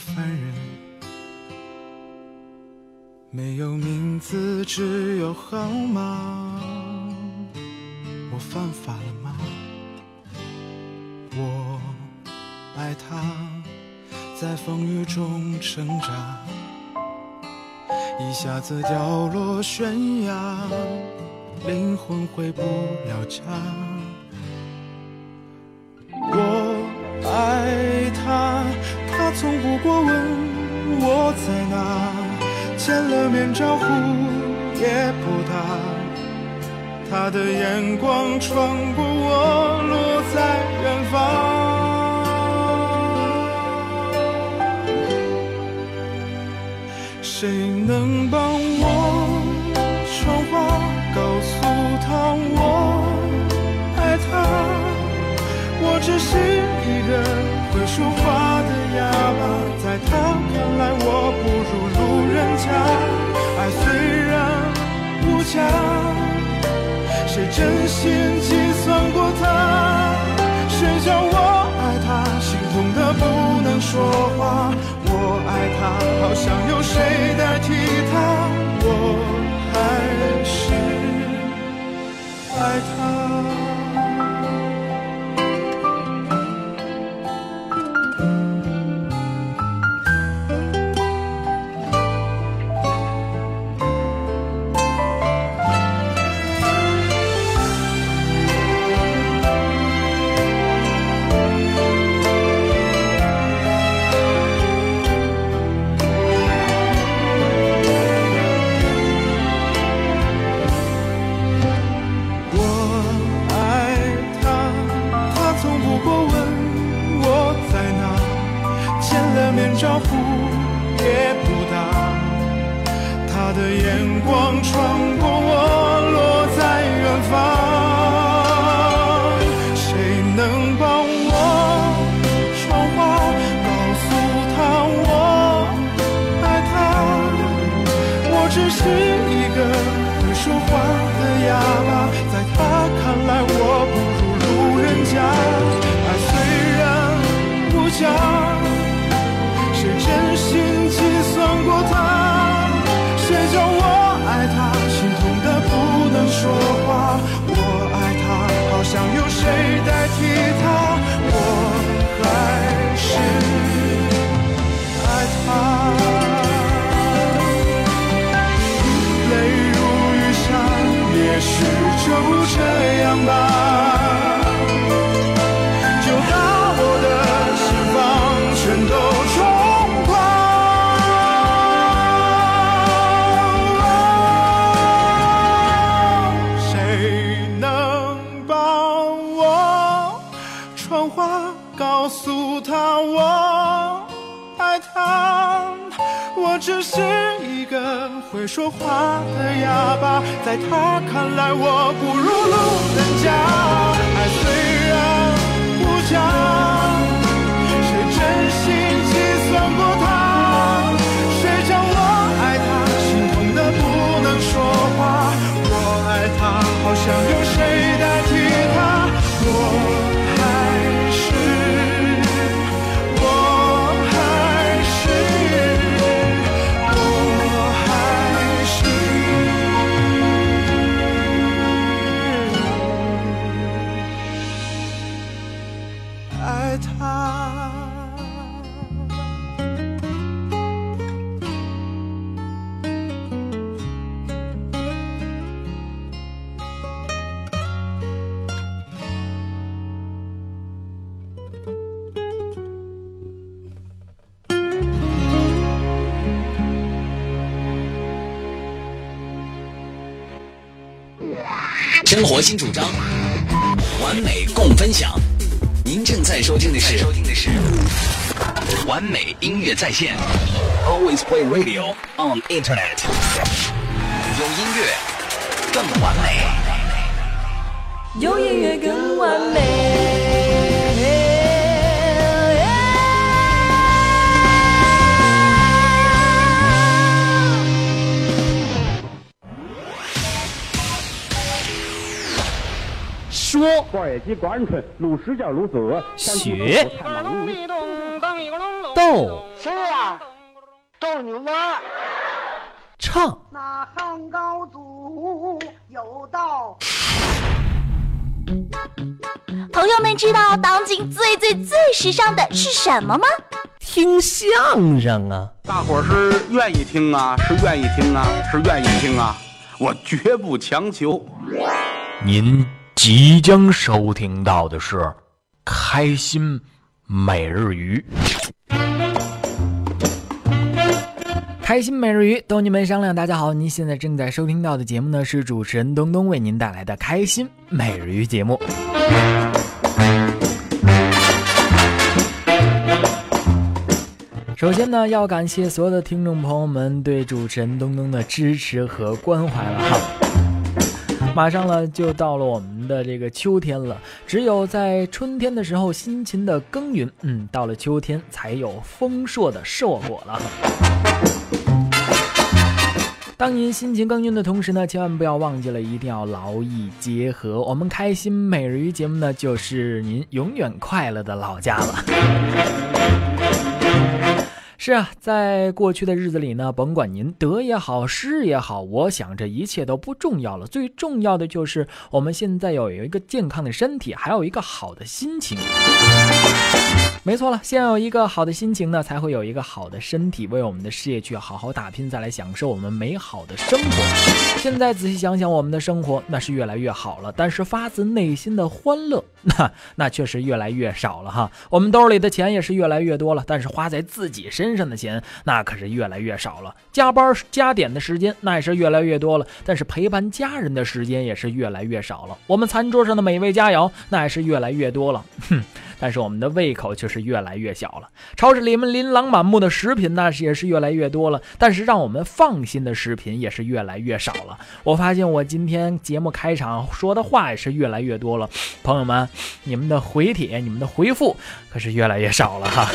凡人，没有名字，只有号码。我犯法了吗？我爱他，在风雨中挣扎，一下子掉落悬崖，灵魂回不了家。我爱他，从不过问我在哪，见了面招呼也不打。他的眼光穿过我，落在远方。谁能帮我传话，告诉他我爱他？我只是一个会说话的哑，我不如路人甲。爱虽然无价。谁真心计算过他？谁叫我爱他？心痛的不能说话。我爱他，好想有谁代替他。我还是爱他。somebody 会说话的哑巴，在他看来我不如路人甲。爱虽然无价，谁真心计算过他？谁叫我爱他，心痛的不能说话。我爱他，好想有谁代替他。我。生活新主张，完美共分享。您正在收听的是完美音乐在线，Always play radio on internet。有音乐更完美，有音乐更完美。说瓜野鸡、瓜仁春、卤石叫卤子、学逗谁呀？逗你玩儿。唱那汉高祖有道。朋友们知道当今最最最时尚的是什么吗？听相声啊！大伙儿是愿意听啊，是愿意听啊，是愿意听啊，我绝不强求。您即将收听到的是《开心每日鱼》。开心每日鱼逗你们商量，大家好，您现在正在收听到的节目呢是主持人东东为您带来的开心每日鱼节目。首先呢，要感谢所有的听众朋友们对主持人东东的支持和关怀了哈。马上呢，就到了我们的这个秋天了。只有在春天的时候辛勤的耕耘，嗯，到了秋天才有丰硕的硕果了。当您辛勤耕耘的同时呢，千万不要忘记了，一定要劳逸结合。我们开心每日鱼节目呢，就是您永远快乐的老家了。是啊，在过去的日子里呢，甭管您得也好，失也好，我想这一切都不重要了。最重要的就是我们现在要有一个健康的身体，还有一个好的心情。没错了，先有一个好的心情呢，才会有一个好的身体，为我们的事业去好好打拼，再来享受我们美好的生活。现在仔细想想，我们的生活那是越来越好了，但是发自内心的欢乐，那那确实越来越少了哈。我们兜里的钱也是越来越多了，但是花在自己身上的钱那可是越来越少了。加班加点的时间那也是越来越多了，但是陪伴家人的时间也是越来越少了。我们餐桌上的美味佳肴那也是越来越多了，哼。但是我们的胃口却是越来越小了。超市里面琳琅满目的食品，呢也是越来越多了。但是让我们放心的食品也是越来越少了。我发现我今天节目开场说的话也是越来越多了。朋友们，你们的回帖、你们的回复可是越来越少了哈。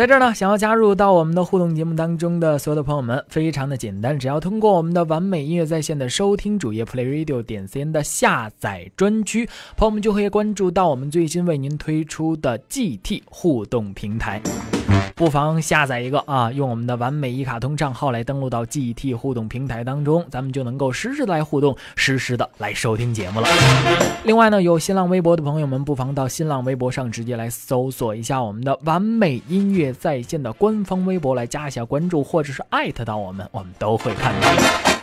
在这儿呢，想要加入到我们的互动节目当中的所有的朋友们，非常的简单，只要通过我们的完美音乐在线的收听主页 Play Radio 点 cn 的下载专区，朋友们就可以关注到我们最新为您推出的 GT 互动平台。不妨下载一个啊，用我们的完美一卡通账号来登录到 GT 互动平台当中，咱们就能够实时的来互动，实时的来收听节目了。另外呢，有新浪微博的朋友们，不妨到新浪微博上直接来搜索一下我们的完美音乐在线的官方微博，来加一下关注，或者是艾特到我们，我们都会看到。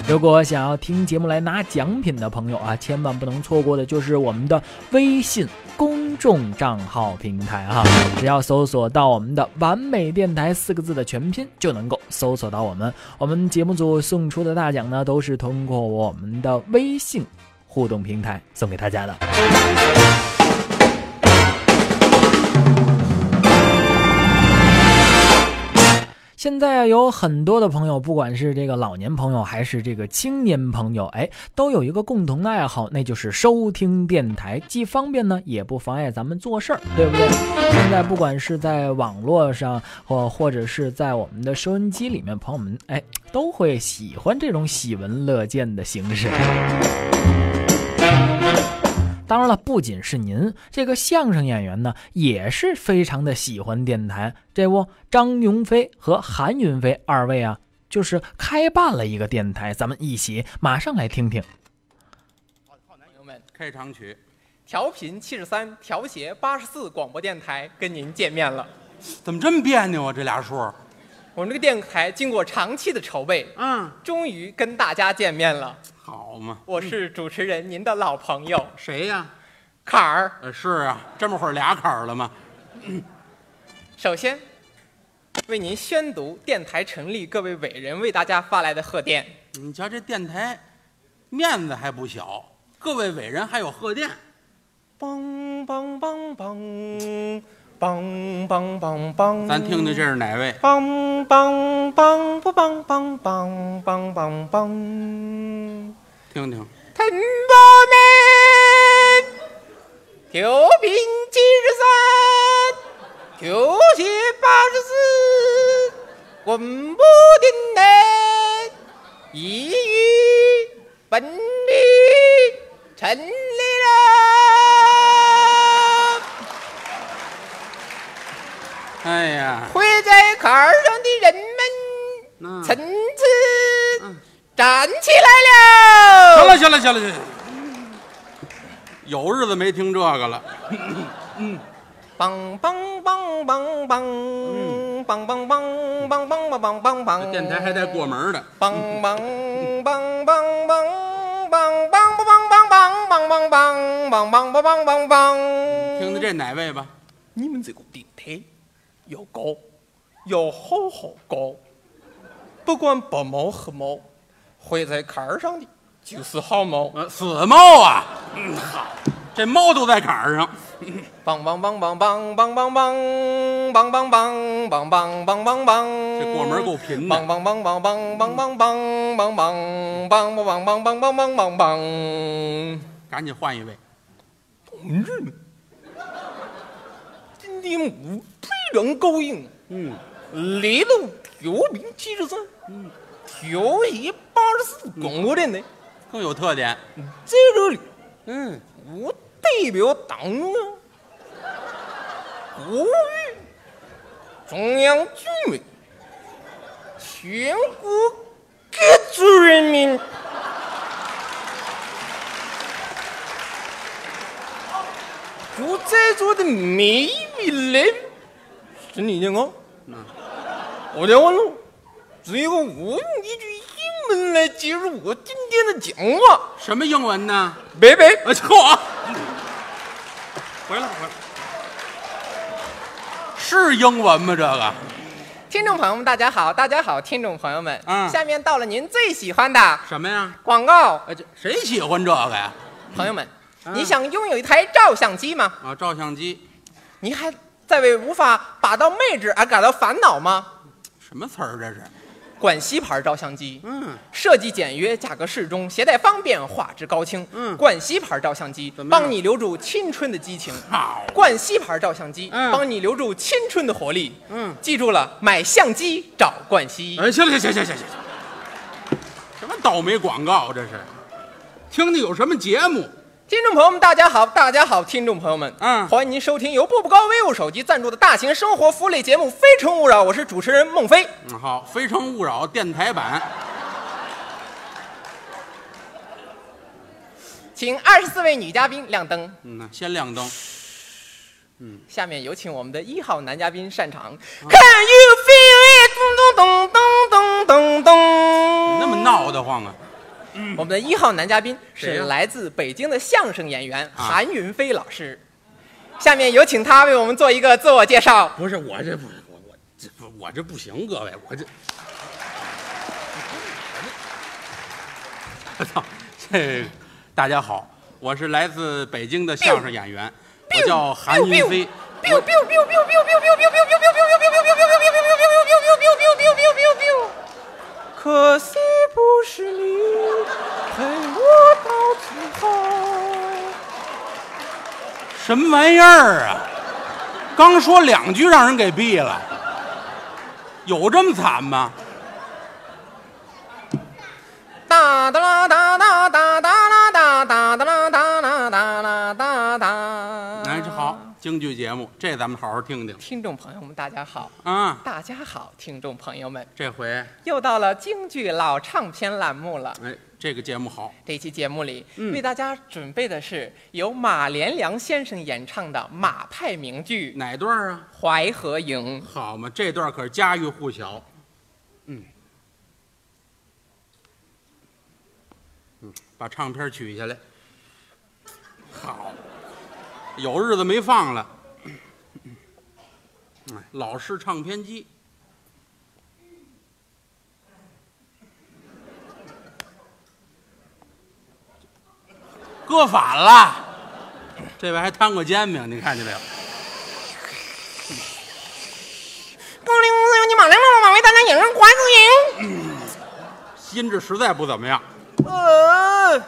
如果想要听节目来拿奖品的朋友啊，千万不能错过的就是我们的微信公公众账号平台哈，只要搜索到我们的完美电台四个字的全拼，就能够搜索到我们。我们节目组送出的大奖呢，都是通过我们的微信互动平台送给大家的。现在，有很多的朋友，不管是这个老年朋友还是这个青年朋友，哎，都有一个共同的爱好，那就是收听电台，既方便呢，也不妨碍咱们做事儿，对不对？现在不管是在网络上，或或者是在我们的收音机里面，朋友们哎，都会喜欢这种喜闻乐见的形式。当然了，不仅是您这个相声演员呢，也是非常的喜欢电台。这不，张云飞和韩云飞二位啊，就是开办了一个电台，咱们一起马上来听听。好，朋友们，开场曲，调频七十三，调谐八十四，广播电台跟您见面了。怎么这么别扭啊？这俩数？我们这个电台经过长期的筹备，嗯，终于跟大家见面了。好嘛，我是主持人，您的老朋友，谁呀？坎儿。呃，是啊，这么会儿俩坎儿了吗？首先，为您宣读电台成立各位伟人为大家发来的贺电。你瞧这电台，面子还不小，各位伟人还有贺电。梆梆梆梆梆梆梆梆，咱听听这是哪位？梆梆梆不梆梆梆梆梆梆，听听。们，九品七十三，九学八十四，稳不定能，一语本领成立了。哎呀，会在坎上的人们，层次。站起来了。行了行了行了行了，有日子没听这个了。嗯梆梆梆梆梆，梆梆梆梆梆梆梆梆梆。电台还带过门的，梆梆梆梆梆梆梆梆梆梆梆梆梆梆梆梆梆梆梆。听的这哪位吧？你们这个电台要高，要好好高，不管白猫黑猫，会在坎儿上的就是好猫。呃，死猫啊！嗯，好，这猫都在坎儿上。梆梆梆梆梆梆梆梆梆梆梆梆梆梆梆梆梆。这过门够贫的梆梆梆梆梆梆梆梆梆梆梆梆梆梆梆梆梆梆梆。赶紧换一位。同志们，今天我非常高兴，嗯，来到调频七十三，嗯，调一八十四广播电台，更有特点。在这里，嗯，我代表党中央、国务院、中央军委、全国各族人民。祝在座的每一位来宾身体健康。我讲完了，最后我用一句英文来结束我今天的讲话。什么英文呢？拜拜。呃，嚯！回来回来。是英文吗？这个听众朋友们，大家好，大家好，听众朋友们，嗯下面到了您最喜欢的什么呀？广告。哎，这谁喜欢这个呀？朋友们，你想拥有一台照相机吗？啊，照相机，你还在为无法把到妹纸而感到烦恼吗？什么词儿这是？管西牌照相机，嗯，设计简约，价格适中，携带方便，画质高清。嗯冠希牌照相机帮你留住青春的激情。好冠希牌照相机嗯帮你留住青春的活力。嗯记住了，买相机找冠希。哎，行了行行行行行，什么倒霉广告这是？听听有什么节目？听众朋友们，大家好，大家好，听众朋友们，嗯欢迎您收听由步步高 vivo 手机赞助的大型生活福利节目《非诚勿扰》，我是主持人孟非。嗯，好，《非诚勿扰》电台版，请二十四位女嘉宾亮灯。嗯呐，先亮灯。嗯下面有请我们的一号男嘉宾上场。Can you feel it？咚咚咚咚咚咚咚。那么闹得慌啊？我们的一号男嘉宾是来自北京的相声演员啊韩云飞老师。下面有请他为我们做一个自我介绍。不是我这不我我这不我这不行，各位，我这，我操，这大家好，我是来自北京的相声演员，我叫韩云飞。可惜不是你陪我到最后。什么玩意儿啊？刚说两句让人给毙了，有这么惨吗？哒哒啦哒哒哒哒啦哒哒哒啦哒啦京剧节目，这咱们好好听听听众朋友们，大家好，啊。大家好，听众朋友们，这回，又到了京剧老唱片栏目了。哎，这个节目好，这期节目里，嗯为大家准备的是由马连良先生演唱的马派名剧《哪段啊？淮河营》。好嘛，这段可是家喻户晓。嗯，嗯，把唱片取下来。好，有日子没放了。哎，老式唱片机。搁反了，这位还摊过煎饼，你看见没有？高陵自由你马连良马为大家演唱淮河营。音质实在不怎么样。呃，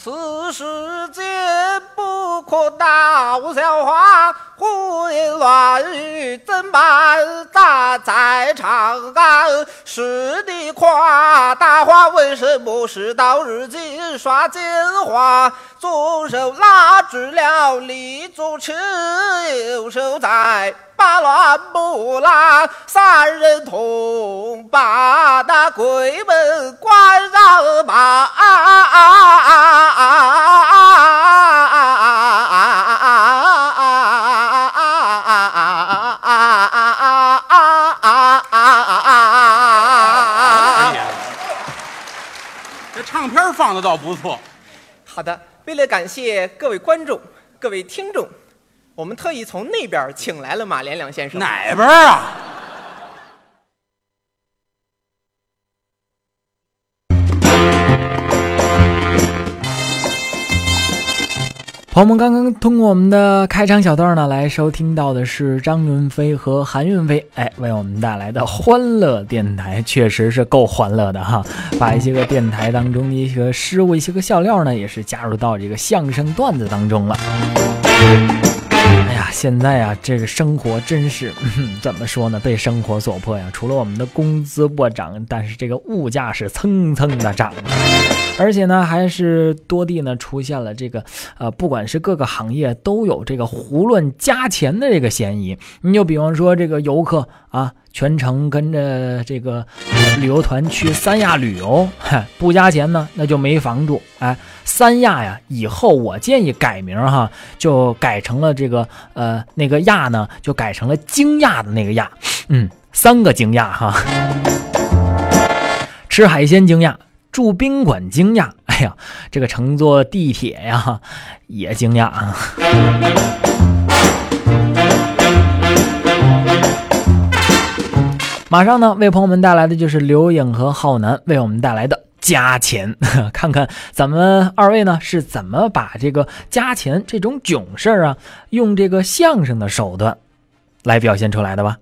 此世间不可大笑话，混乱语怎办？大在长安，是你夸大话，为什么事到如今耍奸猾？左手拉住了李左车，右手在把乱木拉，三人同把那鬼门关上吧。这唱片放的倒不错。好的，为了感谢各位观众、各位听众，我们特意从那边请来了马连良先生。哪边啊？我们刚刚通过我们的开场小段呢，来收听到的是张云飞和韩云飞，哎，为我们带来的欢乐电台，确实是够欢乐的哈。把一些个电台当中的一些失误、一些个笑料呢，也是加入到这个相声段子当中了。哎呀，现在啊，这个生活真是、怎么说呢？被生活所迫呀。除了我们的工资不涨，但是这个物价是蹭蹭的涨。而且呢，还是多地呢出现了这个，呃，不管是各个行业都有这个胡乱加钱的这个嫌疑。你就比方说这个游客啊，全程跟着这个、旅游团去三亚旅游，嗨，不加钱呢，那就没房住。哎，三亚呀，以后我建议改名哈，就改成了这个呃那个亚呢，就改成了惊讶的那个亚，嗯，三个惊讶哈，吃海鲜惊讶。住宾馆惊讶，哎呀，这个乘坐地铁呀也惊讶啊！马上呢，为朋友们带来的就是刘颖和浩南为我们带来的加钱，看看咱们二位呢是怎么把这个加钱这种囧事儿啊，用这个相声的手段来表现出来的吧。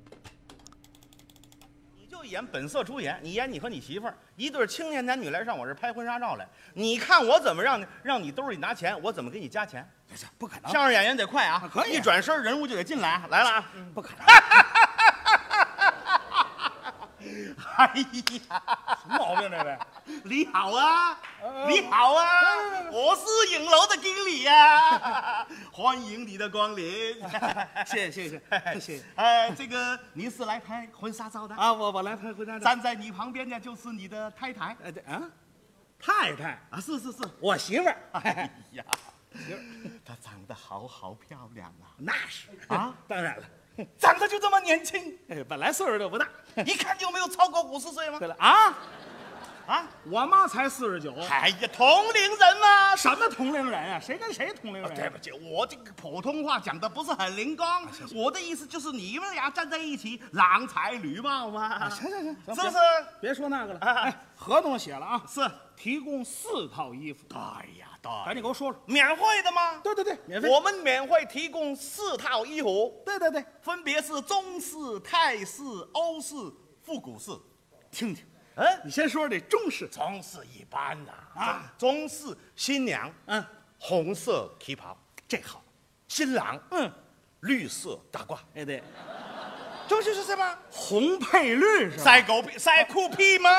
你就演本色出演，你演你和你媳妇儿一对青年男女来上我这拍婚纱照来，你看我怎么让你让你兜里拿钱，我怎么给你加钱？不可能！相声演员得快啊，可以一转身人物就得进来，来了啊！不可能！哎呀，什么毛病这 位？你好啊，你好啊，我是影楼的经理呀，欢迎你的光临。谢谢谢谢谢谢。哎，这个您是来拍婚纱照的啊？我我来拍婚纱照。站在你旁边的就是你的太太。哎对啊，太太啊，是是是，我媳妇儿。哎呀，媳妇她长得好好漂亮啊。那是啊，当然了。长得就这么年轻，哎，本来岁数就不大，一看就没有超过五十岁吗？对了啊，啊，我妈才四十九。哎呀，同龄人嘛，什么同龄人啊？谁跟谁同龄人、啊？对不起，我这个普通话讲的不是很灵光。啊、行行我的意思就是你们俩站在一起，郎才女貌嘛。啊、行行行，是不是？别说那个了。哎，合同写了啊，是提供四套衣服。哎呀，对，赶紧给我说说，免费的吗？对对对，免费。我们免费提供四套衣服。对对对，分别是中式、泰式、欧式、复古式。听听。嗯，你先说说这中式。中式一般呐，啊，中式新娘，嗯，红色旗袍，这好。新郎，嗯，绿色大褂。哎对，中式是什么？红配绿是吧？塞狗屁，塞裤屁吗？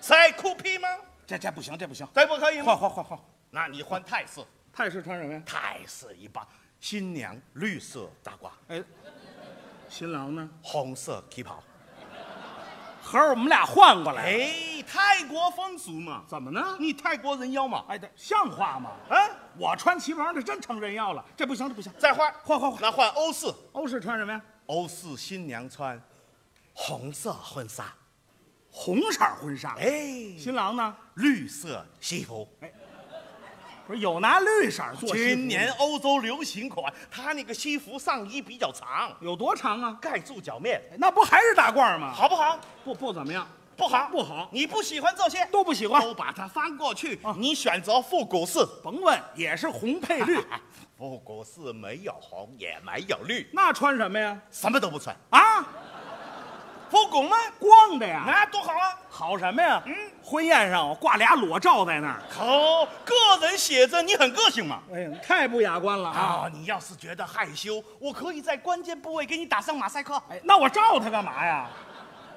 塞裤屁吗？这这不行，这不行，这不可以吗？换换换换，那你换泰式。泰式穿什么呀？泰式一般，新娘绿色大褂，哎，新郎呢？红色旗袍。合着我们俩换过来。哎，泰国风俗嘛，怎么呢？你泰国人妖嘛？哎，对，像话吗？啊，我穿旗袍，这真成人妖了，这不行，这不行。再换，换换换，那换欧式。欧式穿什么呀？欧式新娘穿红色婚纱，红色婚纱。哎，新郎呢？绿色西服。哎。不是有拿绿色做今年欧洲流行款，他那个西服上衣比较长，有多长啊？盖住脚面，那不还是大褂吗？好不好？不不怎么样，不好不好。你不喜欢这些，都不喜欢，都把它翻过去。你选择复古式，甭问，也是红配绿。复古式没有红，也没有绿，那穿什么呀？什么都不穿啊！复工吗？光的呀，那多好啊！好什么呀？嗯，婚宴上挂俩裸照在那儿。好，个人写真，你很个性嘛。哎呀，太不雅观了啊！啊，你要是觉得害羞，我可以在关键部位给你打上马赛克。哎，那我照他干嘛呀？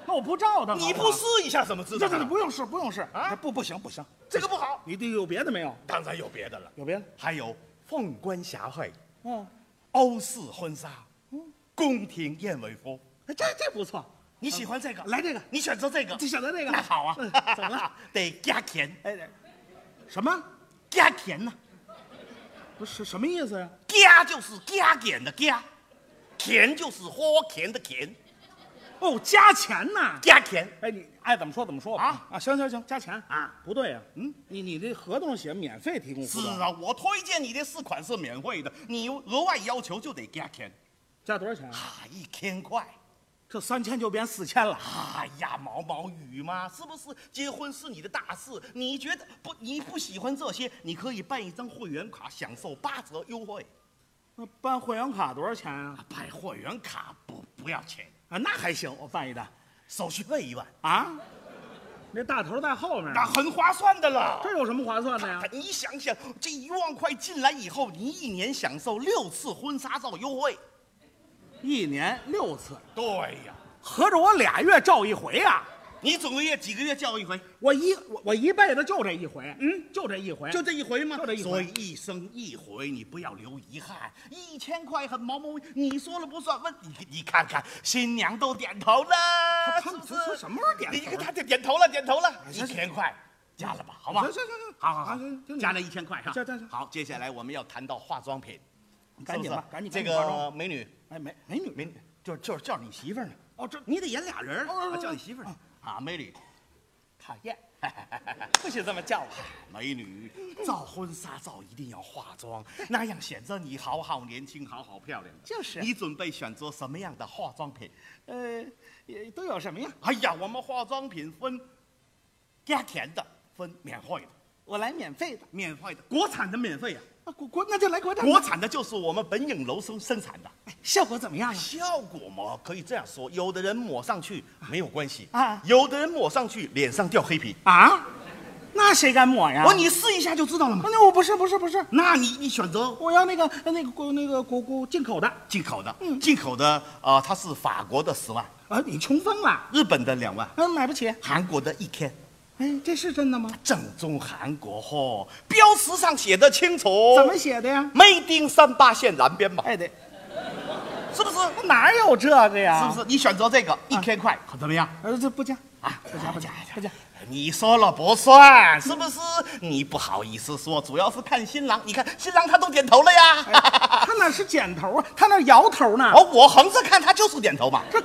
那我不照他，你不试一下怎么知道？这这不用试，不用试啊！不，不行，不行，这个不好。你这有别的没有？当然有别的了，有别的，还有凤冠霞帔，嗯，欧式婚纱，嗯，宫廷燕尾服。哎，这这不错。你喜欢这个？来这个，你选择这个，你选择这个。那好啊，怎么了？得加钱。哎，什么？加钱呢？不是什么意思呀？加就是加减的加，钱就是花钱的钱。哦，加钱呐，加钱。哎，你爱怎么说怎么说吧。啊啊，行行行，加钱啊？不对呀，嗯，你你这合同写免费提供是啊，我推荐你这四款是免费的，你额外要求就得加钱。加多少钱啊？一千块。这三千就变四千了。哎呀，毛毛雨嘛，是不是？结婚是你的大事，你觉得不？你不喜欢这些，你可以办一张会员卡，享受八折优惠。那办会员卡多少钱啊？办会员卡不不要钱啊？那还行，我办一张，手续费一万啊。那大头在后面，那很划算的了。这有什么划算的呀？你想想，这一万块进来以后，你一年享受六次婚纱照优惠。一年六次，对呀，合着我俩月照一回呀？你总个月几个月叫一回？我一我我一辈子就这一回，嗯，就这一回，就这一回吗？就这一回，所以一生一回，你不要留遗憾。一千块很毛毛，你说了不算。问你，你看看，新娘都点头了，他们说什么时候点头？你看他点点头了，点头了，一千块加了吧？好吧？行行行行，好好好，加了一千块哈。加加加。好，接下来我们要谈到化妆品，赶紧吧，赶紧。这个美女，哎，美美女，美女，就就是叫你媳妇呢。哦，这你得演俩人儿，叫你媳妇儿啊，美女。讨厌，不许这么叫我。美女，照婚纱照一定要化妆，那样显得你好好年轻，好好漂亮。就是。你准备选择什么样的化妆品？呃，都有什么呀？哎呀，我们化妆品分加钱的，分免费的。我来免费的，免费的，国产的免费呀。啊，国国那就来国产。国产的就是我们本影楼生生产的。效果怎么样啊？效果嘛，可以这样说，有的人抹上去没有关系啊，有的人抹上去脸上掉黑皮啊，那谁敢抹呀？我你试一下就知道了嘛。那我不是不是不是，那你你选择我要那个那个国那个国国进口的，进口的，嗯，进口的啊，它是法国的十万啊，你穷疯了，日本的两万，嗯，买不起，韩国的一千。哎，这是真的吗？正宗韩国货，标识上写的清楚。怎么写的呀？Made in 三八线南边嘛。哎，对，是不是？哪有这个呀？是不是？你选择这个一千块，怎么样？呃，这不加啊，不加不加不加。你说了不算，是不是？你不好意思说，主要是看新郎。你看新郎他都点头了呀，他哪是点头啊，他那摇头呢。哦，我横着看他就是点头嘛。这。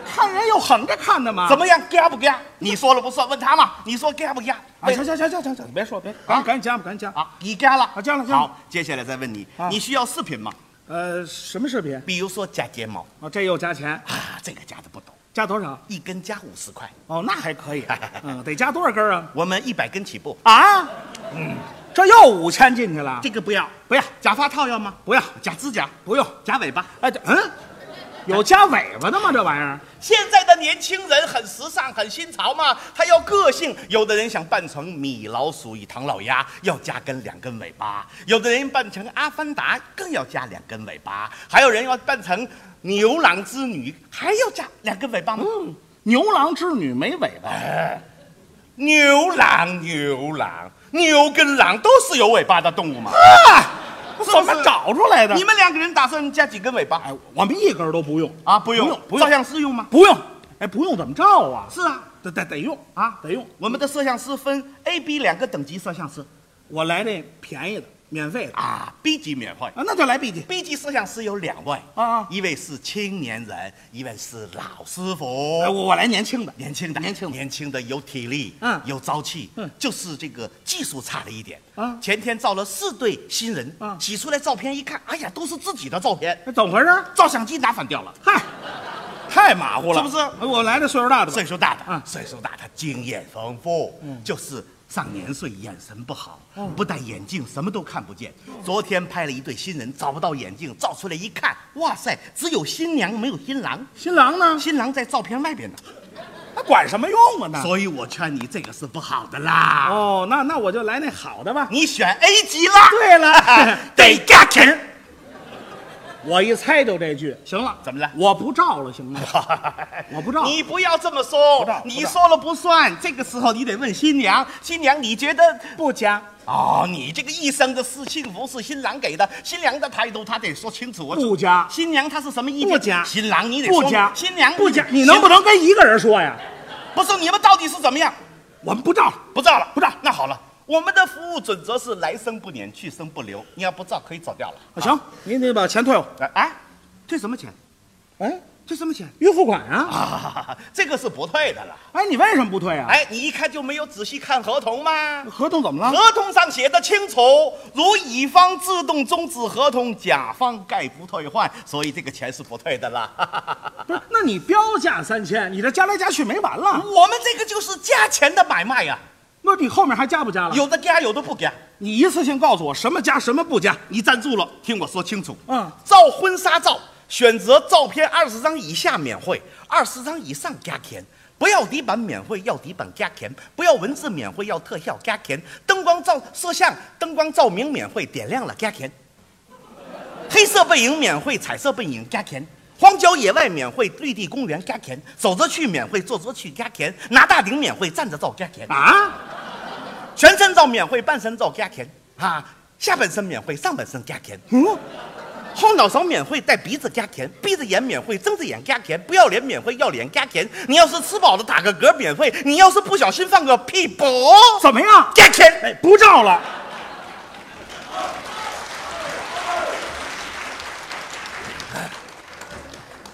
看人有横着看的吗？怎么样，加不加？你说了不算，问他嘛。你说加不加？啊，行行行行行行，别说别，赶紧赶紧加吧，赶紧加啊！你加了，啊加了，好，接下来再问你，你需要饰品吗？呃，什么饰品？比如说假睫毛，啊，这又加钱啊？这个加的不懂，加多少？一根加五十块。哦，那还可以。嗯，得加多少根啊？我们一百根起步啊。嗯，这又五千进去了。这个不要，不要。假发套要吗？不要。假指甲不用。假尾巴？哎，嗯。有加尾巴的吗？这玩意儿，现在的年轻人很时尚，很新潮嘛。他要个性，有的人想扮成米老鼠与唐老鸭，要加根两根尾巴；有的人扮成阿凡达，更要加两根尾巴；还有人要扮成牛郎织女，还要加两根尾巴吗？嗯，牛郎织女没尾巴。哎，牛郎，牛郎，牛跟狼都是有尾巴的动物嘛。怎么找出来的？你们两个人打算加几根尾巴？哎，我们一根都不用啊，不用，不用。照相师用吗？不用。哎，不用怎么照啊？是啊，得得得用啊，得用。我们的摄像师分 A、B 两个等级摄像师，我来那便宜的，免费的。啊，B 级免费。啊，那就来 B 级。B 级摄像师有两位啊，一位是青年人，一位是老师傅。哎，我我来年轻的，年轻的，年轻年轻的有体力，嗯，有朝气，嗯，就是这个技术差了一点。啊。前天照了四对新人，啊，洗出来照片一看，哎呀，都是自己的照片，那怎么回事？照相机拿反掉了，嗨。太马虎了，是不是？哎我来的岁数大的，岁数大的，嗯。岁数大，的经验丰富，就是上年岁，眼神不好，不戴眼镜，什么都看不见。昨天拍了一对新人，找不到眼镜，照出来一看，哇塞，只有新娘没有新郎，新郎呢？新郎在照片外边呢。那管什么用啊？那所以我劝你，这个是不好的啦。哦，那那我就来那好的吧。你选 A 级啦。对了，得加钱。我一猜就这句。行了，怎么了？我不照了，行吗？我不照。你不要这么说不照，你说了不算。这个时候你得问新娘，新娘你觉得不加？哦，你这个一生的是幸福是新郎给的，新娘的态度她得说清楚。不加。新娘她是什么意见？不加。新郎你得说不加。新娘不加。你能不能跟一个人说呀？不是，你们到底是怎么样？我们不照了，不照了，不照。那好了，我们的服务准则是来生不撵，去生不留。你要不照，可以走掉了。啊行，你得把钱退我。哎，退什么钱？哎，退什么钱？预付款啊！啊，这个是不退的了。哎，你为什么不退啊？哎，你一看就没有仔细看合同吗？合同怎么了？合同上写的清楚，如乙方自动终止合同，甲方概不退换，所以这个钱是不退的啦。不是，那你标价三千，你这加来加去没完了。我们这个就是加钱的买卖呀、那你后面还加不加了？有的加，有的不加。你一次性告诉我什么加，什么不加。你站住了，听我说清楚。嗯，照婚纱照，选择照片二十张以下免费，二十张以上加钱。不要底板免费，要底板加钱；不要文字免费，要特效加钱。灯光照摄像，灯光照明免费，点亮了加钱。黑色背影免费，彩色背影加钱。荒郊野外免费，绿地公园加钱。走着去免费，坐着去加钱。拿大顶免费，站着照加钱。啊，全身照免费，半身照加钱。啊，下半身免费，上半身加钱。嗯，后脑勺免费，带鼻子加钱；闭着眼免费，睁着眼加钱；不要脸免费，要脸加钱。你要是吃饱了打个嗝免费，你要是不小心放个屁不，怎么样？加钱。哎，不照了。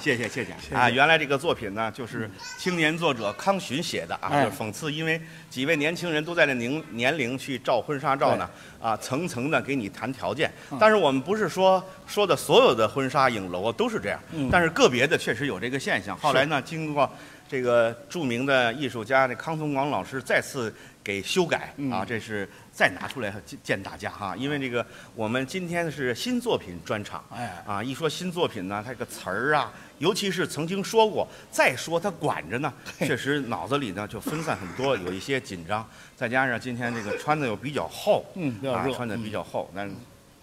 谢谢谢谢啊！原来这个作品呢，就是青年作者康巡写的啊，哎就是讽刺，因为几位年轻人都在这年年龄去照婚纱照呢，啊，层层的给你谈条件。但是我们不是说说的所有的婚纱影楼都是这样，但是个别的确实有这个现象。后来呢，经过这个著名的艺术家这康松广老师再次给修改啊，这是再拿出来见见大家哈，因为这个我们今天是新作品专场，哎。啊，一说新作品呢，它这个词儿啊，尤其是曾经说过，再说它管着呢，确实脑子里呢就分散很多，有一些紧张，再加上今天这个穿的又比较厚，嗯啊穿的比较厚，但是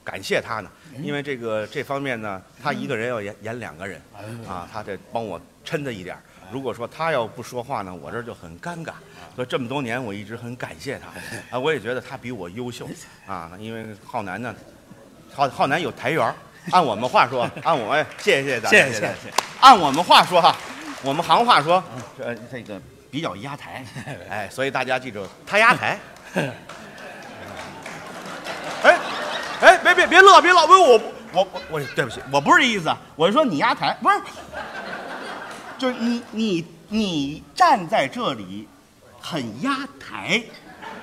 感谢他呢，因为这个这方面呢，他一个人要演演两个人，啊，他得帮我抻着一点儿。如果说他要不说话呢，我这儿就很尴尬。所以这么多年，我一直很感谢他，啊，我也觉得他比我优秀，啊，因为浩南呢，浩浩南有台缘儿按我们话说，按我哎，谢谢谢谢大家，谢谢谢谢。按我们话说哈，我们行话说，呃，这个比较压台，哎，所以大家记住，他压台。哎，哎，别别别乐，别老问我我我我，对不起，我不是这意思，我是说你压台，不是，就是你你你站在这里，很压台，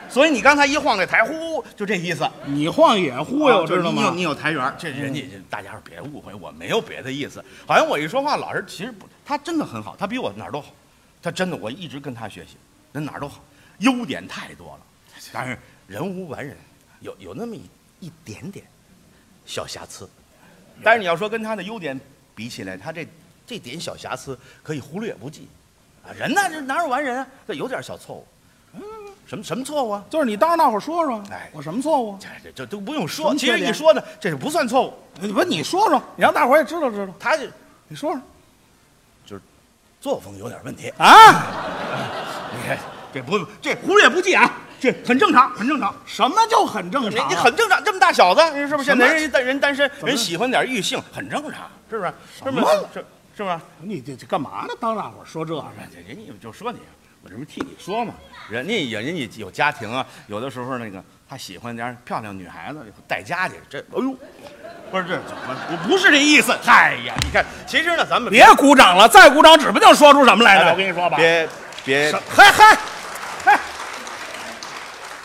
所以你刚才一晃这台，呼，就这意思。你晃也忽悠，知道吗？你有你有台缘，这人家大家伙别误会，我没有别的意思。好像我一说话，老师其实不，他真的很好，他比我哪儿都好，他真的我一直跟他学习，人哪儿都好，优点太多了，但是人无完人，有有那么一一点点小瑕疵，但是你要说跟他的优点比起来，他这这点小瑕疵可以忽略不计，啊，人呢这哪有完人啊？这有点小错误，嗯，什么什么错误啊？就是你当着大伙儿说说，哎我什么错误？这这这都不用说，其实一说呢，这是不算错误。不，你说说，你让大伙儿也知道知道。他就你说说就是作风有点问题。啊，你看，这不这忽略不计啊，这很正常，很正常。什么叫很正常啊？你你很正常，这么大小子，人是不是？现在人单人单身，人喜欢点异性，很正常，是不是？什么？是是不是？你这这干嘛呢？当大伙说这个，这人家就说你，我这不替你说嘛。人家有人家有家庭啊，有的时候那个他喜欢点漂亮女孩子带家去，这哎呦，不是这我不是这意思。哎呀，你看，其实呢，咱们别鼓掌了，再鼓掌指不定说出什么来了。我跟你说吧，别别嗨嗨嗨，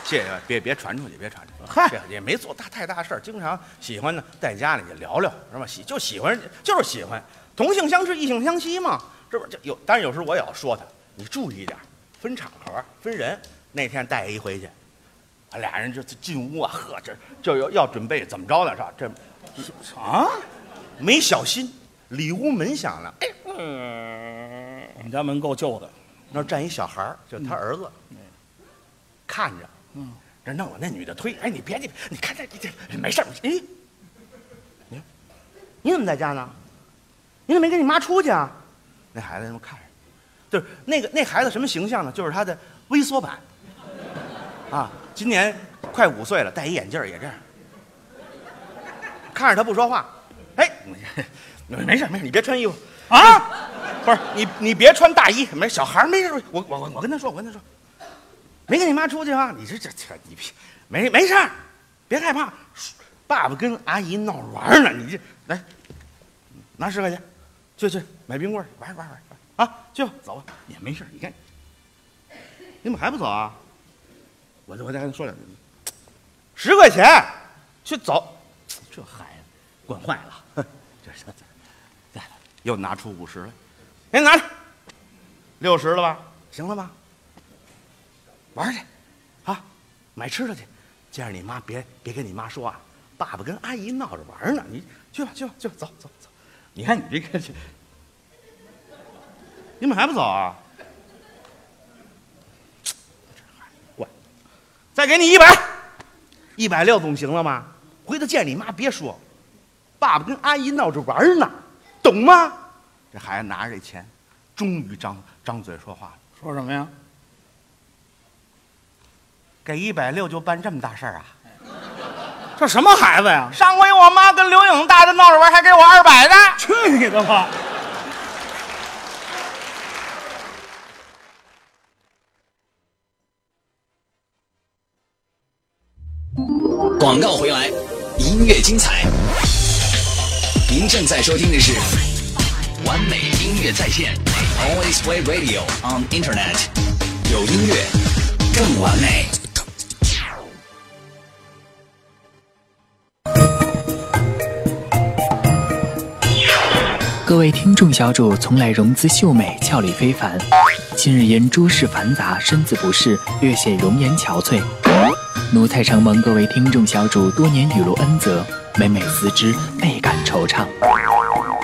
谢谢，别别传出去，别传出去。嗨这也没做大太大事儿，经常喜欢呢，在家里去聊聊，是吧？喜就喜欢，就是喜欢，同性相斥，异性相吸嘛。这不是就有？但是有时候我也要说他，你注意一点，分场合分人。那天带一回去，俺俩人就进屋啊，呵，这就要要准备怎么着了？是吧？这啊，没小心，里屋门响了。哎，嗯，我们家门够旧的，那站一小孩儿，就他儿子，看着，嗯，这弄我，那女的推，哎，你别你你看这这这没事儿，哎，你你怎么在家呢？你怎么没跟你妈出去啊？那孩子那么看着，就是那个那孩子什么形象呢？就是他的微缩版，啊，今年快五岁了，戴一眼镜也这样，看着他不说话，哎，没事没事，你别穿衣服啊，不是你你别穿大衣，没小孩没事，我我我我跟他说，我跟他说，没跟你妈出去啊？你这这这你别没没事儿，别害怕，爸爸跟阿姨闹着玩呢，你这来拿十块钱，去去买冰棍儿玩玩玩啊，去吧，走吧，也没事你看，你怎么还不走啊？我我再跟你说两句，十块钱，去走，这孩子惯坏了，哼这是再又拿出五十来，给你拿着，六十了吧？行了吧？玩去，啊，买吃的去，见着你妈别别跟你妈说啊，爸爸跟阿姨闹着玩呢，你去吧去吧去吧，走走走，你看你这个，你们还不走啊？乖，再给你一百，一百六总行了吗？回头见你妈别说，爸爸跟阿姨闹着玩呢，懂吗？这孩子拿着这钱，终于张张嘴说话了，说什么呀？给一百六就办这么大事儿啊？这什么孩子呀？上回我妈跟刘颖大的闹着玩，还给我二百呢。去你的吧！广告回来，音乐精彩。您正在收听的是完美音乐在线，Always Play Radio on Internet，有音乐更完美。各位听众小主从来容姿秀美，俏丽非凡，近日因诸事繁杂，身子不适，略显容颜憔悴。奴才承蒙各位听众小主多年雨露恩泽，每每思之，倍感惆怅。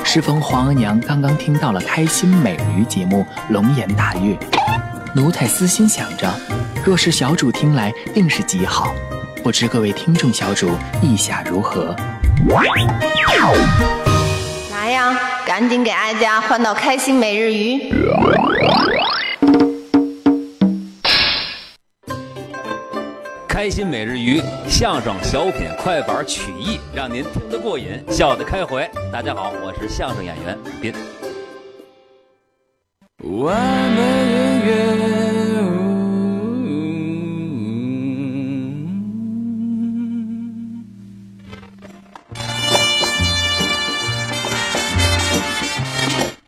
适逢皇额娘刚刚听到了开心美人鱼节目，龙颜大悦。奴才私心想着，若是小主听来，定是极好。不知各位听众小主意下如何？赶紧给哀家换到开心每日鱼。开心每日鱼相声、小品、快板、曲艺，让您听得过瘾，笑得开怀。大家好，我是相声演员斌。完美音乐。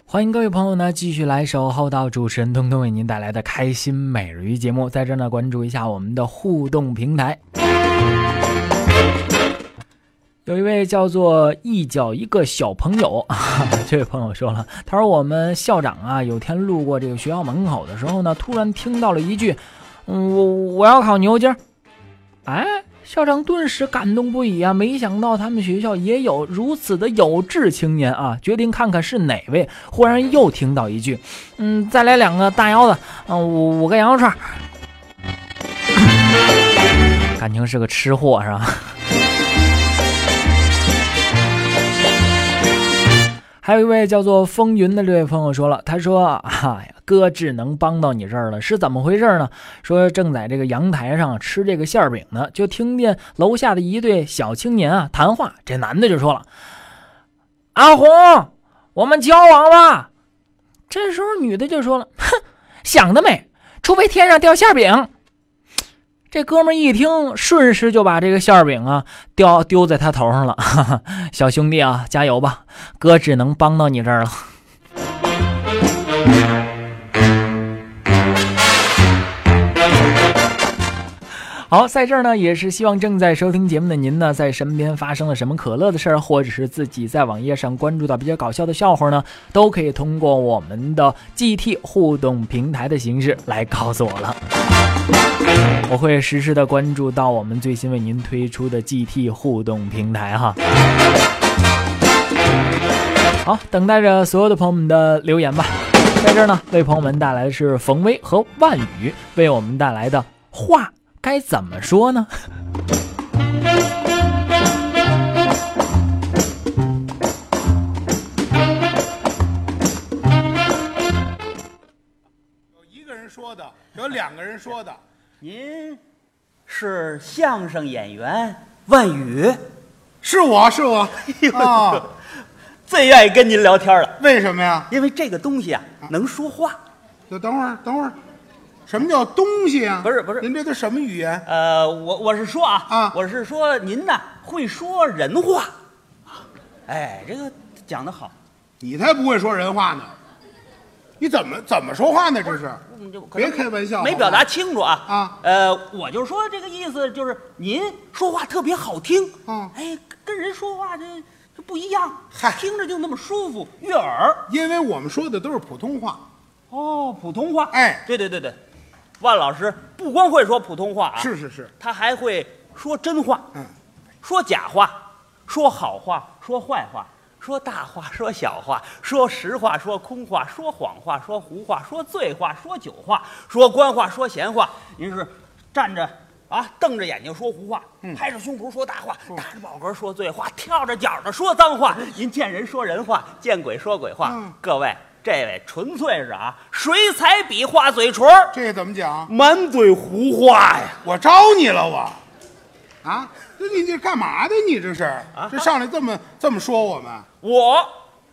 欢迎各位朋友呢，继续来守候到主持人东东为您带来的开心每日鱼节目。在这呢，关注一下我们的互动平台。有一位叫做一脚一个小朋友，这位朋友说了，他说我们校长啊，有天路过这个学校门口的时候呢，突然听到了一句：“嗯，我我要考牛筋儿。”哎。校长顿时感动不已啊！没想到他们学校也有如此的有志青年啊！决定看看是哪位。忽然又听到一句：“嗯，再来两个大腰子，嗯，五五个羊肉串。”感情是个吃货是吧？还有一位叫做风云的这位朋友说了，他说：“哎呀，哥只能帮到你这儿了，是怎么回事呢？说正在这个阳台上吃这个馅饼呢，就听见楼下的一对小青年啊谈话。这男的就说了：‘阿红，我们交往吧。’这时候女的就说了：‘哼，想得美，除非天上掉馅饼。’这哥们一听，顺势就把这个馅饼啊掉丢在他头上了。哈哈，小兄弟啊，加油吧，哥只能帮到你这儿了。好，在这儿呢，也是希望正在收听节目的您呢，在身边发生了什么可乐的事儿，或者是自己在网页上关注到比较搞笑的笑话呢，都可以通过我们的 GT 互动平台的形式来告诉我了。我会实时的关注到我们最新为您推出的 GT 互动平台哈。好，等待着所有的朋友们的留言吧。在这儿呢，为朋友们带来的是冯威和万宇为我们带来的话该怎么说呢？有一个人说的，有两个人说的。您是相声演员万宇，是我是我 啊，最愿意跟您聊天了。为什么呀？因为这个东西啊，能说话。就等会儿，等会儿，什么叫东西啊？不是不是，您这都什么语言？呃，我我是说啊啊，我是说您呢会说人话。哎，这个讲得好。你才不会说人话呢！你怎么怎么说话呢？这是，别开玩笑，没表达清楚啊啊！呃，我就说这个意思，就是您说话特别好听，嗯，哎，跟人说话这这不一样，嗨，听着就那么舒服悦耳。因为我们说的都是普通话，哦，普通话，哎，对对对对，万老师不光会说普通话啊，是是是，他还会说真话，嗯，说假话，说好话，说坏话。说大话，说小话，说实话，说空话，说谎话，说胡话，说醉话，说酒话，说官话，说闲话。您是站着啊，瞪着眼睛说胡话，拍着胸脯说大话，打着饱嗝说醉话，跳着脚的说脏话。您见人说人话，见鬼说鬼话。各位，这位纯粹是啊，水彩笔画嘴唇，这怎么讲？满嘴胡话呀！我招你了，我啊。这你这干嘛的？你这是啊？这上来这么这么说我们？我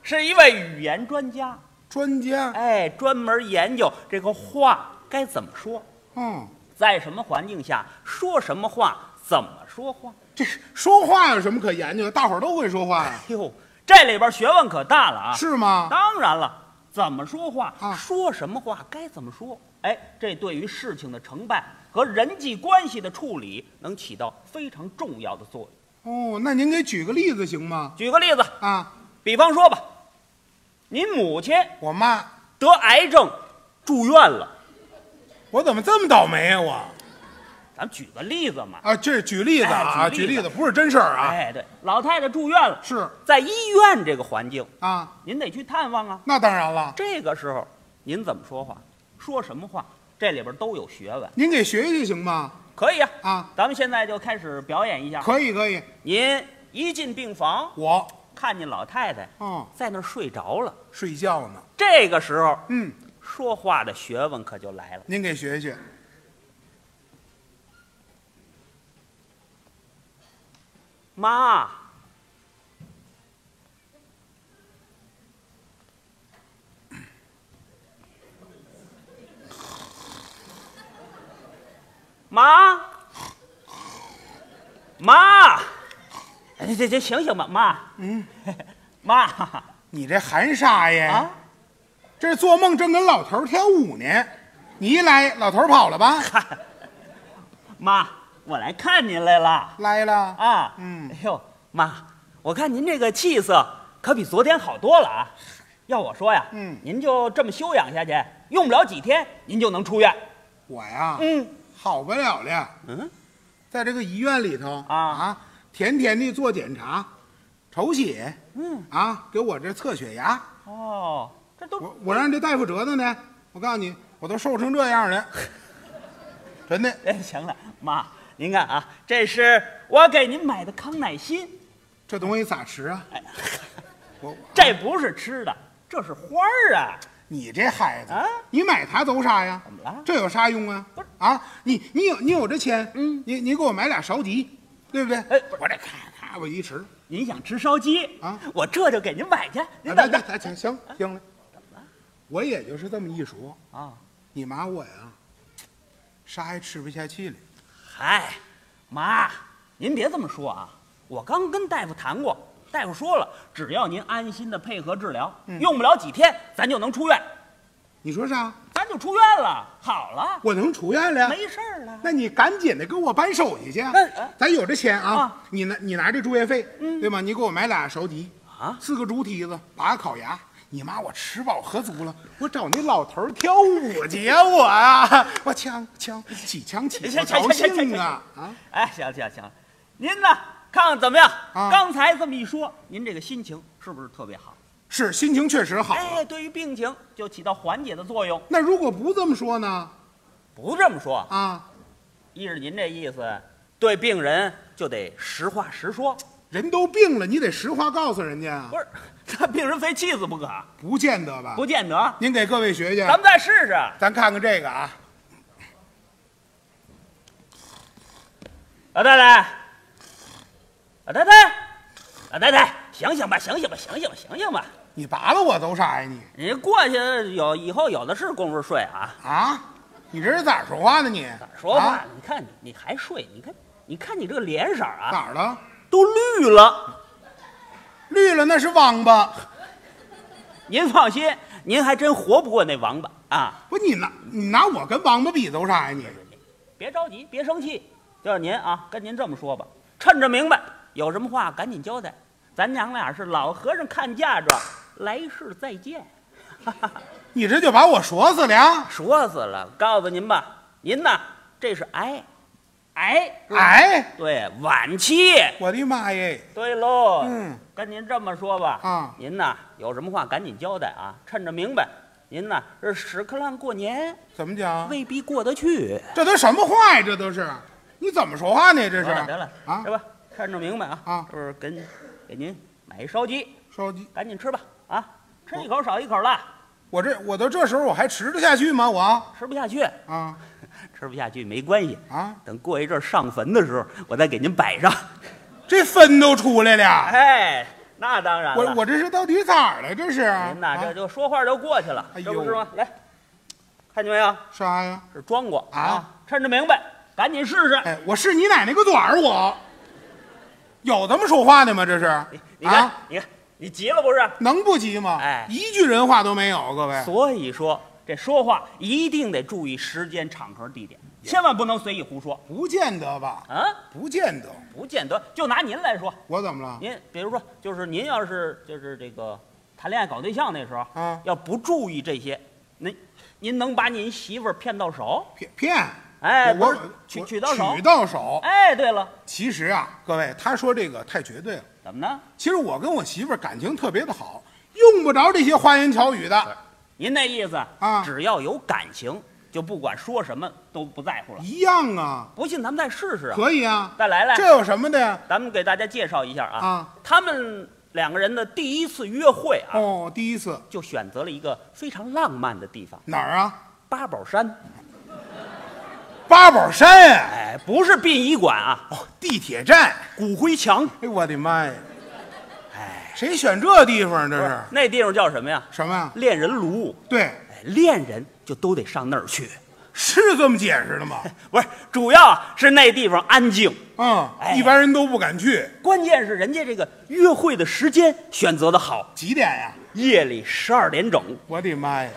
是一位语言专家，专家哎，专门研究这个话该怎么说。嗯，在什么环境下说什么话，怎么说话？这说话有什么可研究的？大伙儿都会说话呀。哟，这里边学问可大了啊！是吗？当然了，怎么说话，说什么话，该怎么说？哎，这对于事情的成败。和人际关系的处理能起到非常重要的作用。哦，那您给举个例子行吗？举个例子啊，比方说吧，您母亲我妈得癌症住院了，我怎么这么倒霉啊？我，咱举个例子嘛。啊，这举例子啊，举例子不是真事儿啊。哎，对，老太太住院了，是在医院这个环境啊，您得去探望啊。那当然了，这个时候您怎么说话，说什么话？这里边都有学问，您给学学行吗？可以啊，啊，咱们现在就开始表演一下。可以，可以。您一进病房，我看见老太太哦，在那儿睡着了，睡觉呢。这个时候，嗯，说话的学问可就来了。您给学学。妈。妈，妈，这这这醒醒吧，妈。嗯，妈，你这喊啥呀？啊，这做梦正跟老头跳舞呢，你一来，老头跑了吧？妈，我来看您来了。来了啊，嗯，哎呦，妈，我看您这个气色可比昨天好多了啊。要我说呀，嗯，您就这么休养下去，用不了几天，您就能出院。我呀，嗯。好不了了，嗯，在这个医院里头啊啊，天天的做检查、抽血，嗯啊，给我这测血压。哦，这都我我让这大夫折腾呢，我告诉你，我都瘦成这样了，真的。哎，行了，妈，您看啊，这是我给您买的康乃馨，这东西咋吃啊？哎，我 这不是吃的，这是花儿啊。你这孩子啊，你买它走啥呀？怎么了？这有啥用啊？不是啊，你你有你有这钱，嗯，你你给我买俩烧鸡，对不对？哎，我这咔咔我一吃，您想吃烧鸡啊？我这就给您买去。您等等等，行行行了，我也就是这么一说啊，你妈我呀，啥也吃不下去了。嗨，妈，您别这么说啊，我刚跟大夫谈过。大夫说了，只要您安心的配合治疗，嗯用不了几天，咱就能出院。你说啥？咱就出院了，好了，我能出院了？没事儿了。那你赶紧的给我办手续去。咱有这钱啊，你拿你拿这住院费，对吗？你给我买俩烧鸡啊，四个猪蹄子，八个烤鸭。你妈，我吃饱喝足了，我找那老头跳舞去呀！我啊，我枪枪起枪起，我高兴啊！啊，哎，行行行，您呢？看看怎么样？刚才这么一说，您这个心情是不是特别好？是，心情确实好。哎，对于病情就起到缓解的作用。那如果不这么说呢？不这么说啊？依着您这意思，对病人就得实话实说。人都病了，你得实话告诉人家啊。不是，那病人非气死不可。不见得吧？不见得。您给各位学学。咱们再试试。咱看看这个啊。老太太，老太太，老太太，醒醒吧，醒醒吧，醒醒吧，醒醒吧！你拔了我都啥呀你？你过去有以后有的是功夫睡啊啊！你这是咋说话呢你？咋说话？你看你你还睡？你看你看你这个脸色啊？哪儿了？都绿了，绿了那是王八。您放心，您还真活不过那王八啊！不，你拿你拿我跟王八比都啥呀你？别着急，别生气。就是您啊，跟您这么说吧，趁着明白，有什么话赶紧交代。咱娘俩是老和尚看嫁妆，来世再见。你这就把我说死了？说死了！告诉您吧，您呐，这是癌，癌，癌，对，晚期。我的妈耶！对喽，嗯，跟您这么说吧，啊，您呐，有什么话赶紧交代啊，趁着明白。您呐，这屎壳郎过年，怎么讲？未必过得去。这都什么话呀？这都是。你怎么说话呢？这是得了啊，是吧？趁着明白啊啊！这是跟给您买一烧鸡，烧鸡赶紧吃吧啊！吃一口少一口了。我这我到这时候我还吃得下去吗？我吃不下去啊，吃不下去没关系啊。等过一阵上坟的时候，我再给您摆上。这坟都出来了，哎，那当然我我这是到底咋了？这是您呐，这就说话就过去了，哎这不是吗？来，看见没有？啥呀？是装过啊！趁着明白。赶紧试试！哎，我是你奶奶个嘴儿！我有这么说话的吗？这是？你看，你看，你急了不是？能不急吗？哎，一句人话都没有，各位。所以说，这说话一定得注意时间、场合、地点，千万不能随意胡说。不见得吧？啊，不见得，不见得。就拿您来说，我怎么了？您比如说，就是您要是就是这个谈恋爱搞对象那时候啊，要不注意这些，您您能把您媳妇儿骗到手？骗骗。哎，我娶娶到手，娶到手。哎，对了，其实啊，各位，他说这个太绝对了。怎么呢？其实我跟我媳妇儿感情特别的好，用不着这些花言巧语的。您那意思啊，只要有感情，就不管说什么都不在乎了。一样啊，不信咱们再试试啊。可以啊，再来来。这有什么的呀？咱们给大家介绍一下啊。啊，他们两个人的第一次约会啊。哦，第一次就选择了一个非常浪漫的地方。哪儿啊？八宝山。八宝山呀，哎，不是殡仪馆啊，哦，地铁站，骨灰墙。哎，我的妈呀！哎，谁选这地方？这是那地方叫什么呀？什么呀？恋人炉。对，哎，恋人就都得上那儿去，是这么解释的吗？不是，主要是那地方安静，嗯，一般人都不敢去。关键是人家这个约会的时间选择的好，几点呀？夜里十二点整。我的妈呀！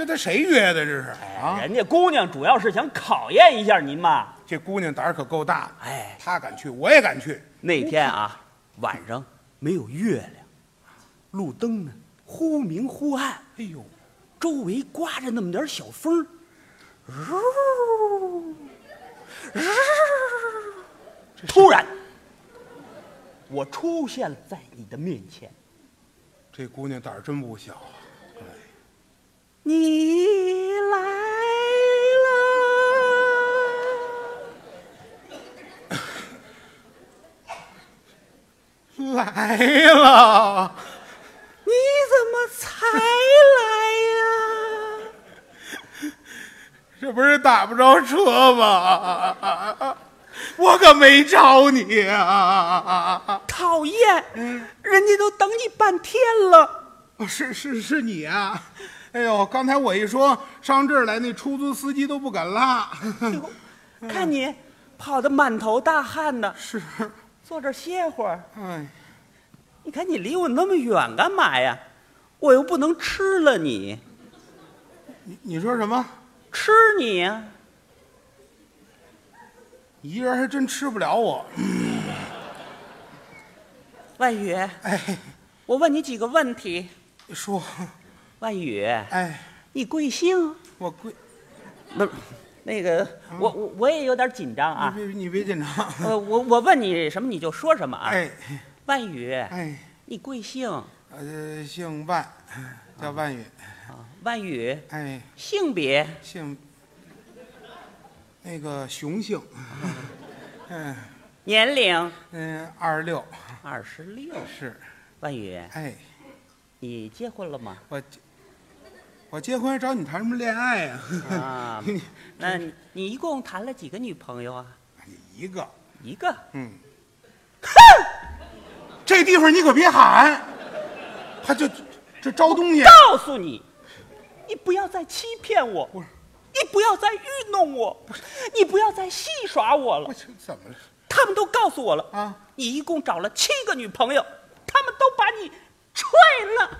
这他谁约的？这是啊，人家姑娘主要是想考验一下您嘛。这姑娘胆儿可够大的，哎，她敢去，我也敢去。那天啊，晚上没有月亮，路灯呢忽明忽暗，哎呦，周围刮着那么点小风，突然，我出现在你的面前。这姑娘胆儿真不小啊！你来了，来了，你怎么才来呀？这不是打不着车吗？我可没找你啊！讨厌，人家都等你半天了。是是是你啊！哎呦，刚才我一说上这儿来，那出租司机都不敢拉。看你跑得满头大汗的，是坐这儿歇会儿。哎，你看你离我那么远干嘛呀？我又不能吃了你。你你说什么？吃你呀、你一人还真吃不了我。万宇，哎，我问你几个问题。说，万宇，哎，你贵姓？我贵，不是，那个，我我我也有点紧张啊。你别你别紧张。呃，我我问你什么你就说什么啊。哎，万宇，哎，你贵姓？呃，姓万，叫万宇。啊万宇，哎，性别？姓那个雄性。嗯，年龄？嗯，二十六。二十六。是。万宇，哎，你结婚了吗？我我结婚找你谈什么恋爱呀、啊，那你你一共谈了几个女朋友啊？一个，一个。嗯。哼这地方你可别喊，他就这招东西。告诉你，你不要再欺骗我，你不要再愚弄我，你不要再戏耍我了。怎么了？他们都告诉我了啊，你一共找了七个女朋友，他们都把你踹了。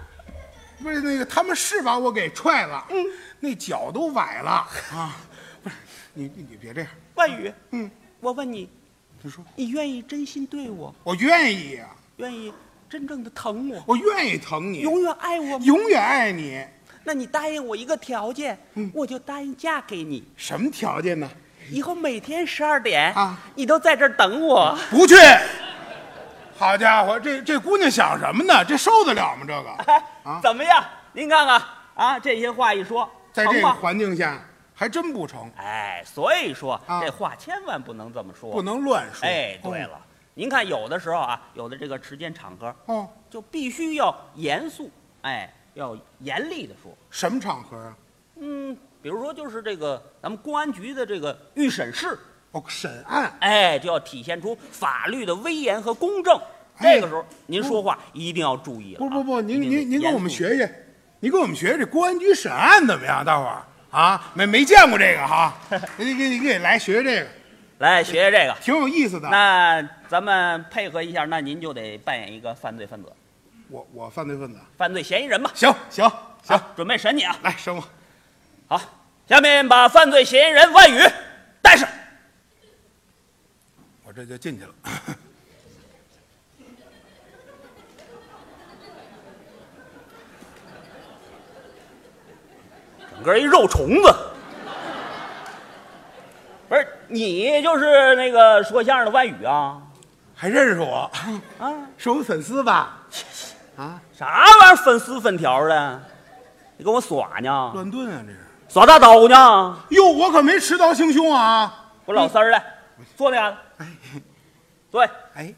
不是那个，他们是把我给踹了，嗯，那脚都崴了 啊！不是，你你你别这样，万宇，嗯，我问你，你说你愿意真心对我？我愿意啊、愿意真正的疼我？我愿意疼你，永远爱我吗？永远爱你。那你答应我一个条件，我就答应嫁给你。什么条件呢？以后每天十二点啊，你都在这儿等我。不去。好家伙，这这姑娘想什么呢？这受得了吗？这个啊，怎么样？您看看啊，这些话一说，在这个环境下还真不成，哎，所以说、啊这话千万不能这么说，不能乱说。哎，对了，您看有的时候啊，有的这个时间场合哦，就必须要严肃，哎，要严厉的说。什么场合啊？嗯，比如说就是这个咱们公安局的这个预审室，哦，审案，哎，就要体现出法律的威严和公正。哎这个时候您说话一定要注意了、啊。不不不，您一定得您您跟我们严肃学学，您跟我们学学这公安局审案怎么样？大伙儿啊，没没见过这个哈，你给你给来学学这个，来学学这个，挺有意思的。那咱们配合一下，那您就得扮演一个犯罪分子，我我犯罪分子，犯罪嫌疑人吧。行行行，准备审你啊！来审我。好，下面把犯罪嫌疑人万宇带上。我这就进去了。整个一肉虫子。不是你就是那个说相声的万宇啊？还认识我？啊，是我粉丝吧？啊，啥玩意儿粉丝粉条的？你跟我耍呢？乱炖啊，这是。耍大刀呢？哟，我可没持刀行凶啊！我老三儿来，坐那嘎达。对，哎，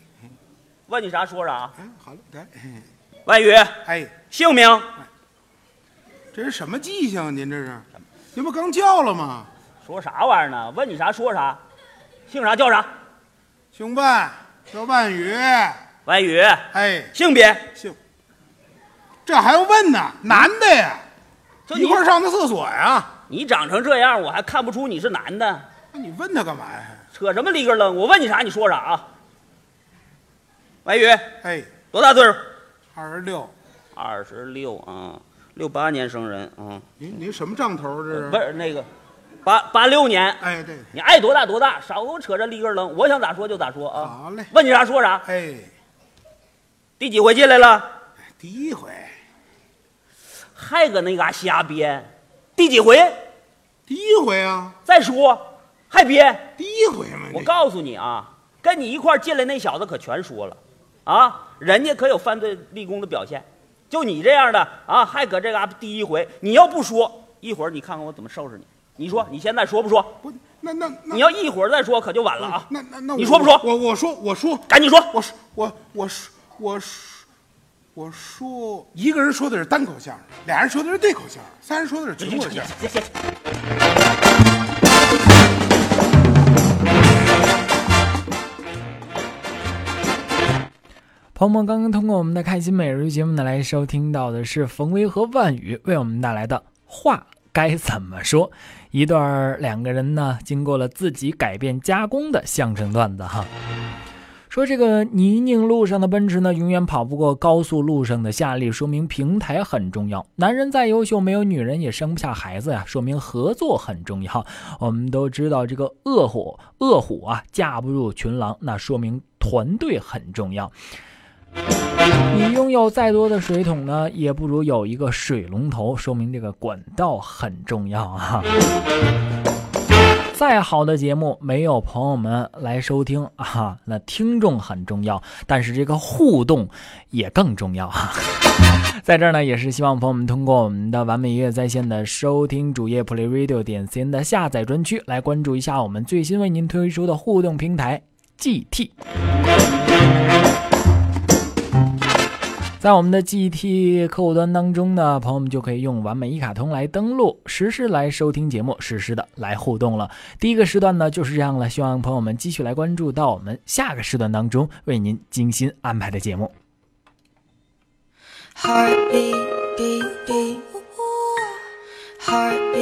问你啥说啥。哎，好嘞，来。万宇，哎，姓名？这是什么记性啊？您这是？您不刚叫了吗？说啥玩意儿呢？问你啥说啥，姓啥叫啥？姓万，叫万宇。万宇，哎，性别？姓。这还要问呢？男的呀，就一块儿上的厕所呀。你长成这样，我还看不出你是男的。那你问他干嘛呀？扯什么里根楞？我问你啥，你说啥啊？白宇，哎，多大岁数？二十六。二十六啊，六八年生人啊。您您什么账头？这是？不是那个，八八六年。哎，对。你爱多大多大，少给我扯这里根楞。我想咋说就咋说啊。好嘞。问你啥说啥。哎，第几回进来了？第一回。还搁那嘎瞎编，第几回？第一回啊！再说，还编？第一回嘛！我告诉你啊，跟你一块进来那小子可全说了，啊，人家可有犯罪立功的表现，就你这样的啊，还搁这嘎第一回，你要不说，一会儿你看看我怎么收拾你。你说你现在说不说？不，那那你要一会儿再说，可就晚了啊！那那那，你说不说？我我说我说，赶紧说！我说我我说我说。我说，一个人说的是单口相声，俩人说的是对口相声，三人说的是群口相声。朋友们，刚刚通过我们的开心每日节目呢，来收听到的是冯威和万宇为我们带来的话该怎么说，一段两个人呢经过了自己改变加工的相声段子哈。说这个泥泞路上的奔驰呢，永远跑不过高速路上的夏利，说明平台很重要。男人再优秀，没有女人也生不下孩子呀，说明合作很重要。我们都知道这个恶虎，恶虎啊，架不住群狼，那说明团队很重要。你拥有再多的水桶呢，也不如有一个水龙头，说明这个管道很重要啊。再好的节目，没有朋友们来收听啊，那听众很重要，但是这个互动也更重要啊。在这儿呢，也是希望朋友们通过我们的完美音乐在线的收听主页 Play Radio 点 cn 的下载专区来关注一下我们最新为您推出的互动平台 GT。在我们的 GT 客户端当中呢，朋友们就可以用完美一卡通来登录，实时来收听节目，实时的来互动了。第一个时段呢就是这样了，希望朋友们继续来关注到我们下个时段当中为您精心安排的节目。Heartbeat, beat, beat. Heartbeat.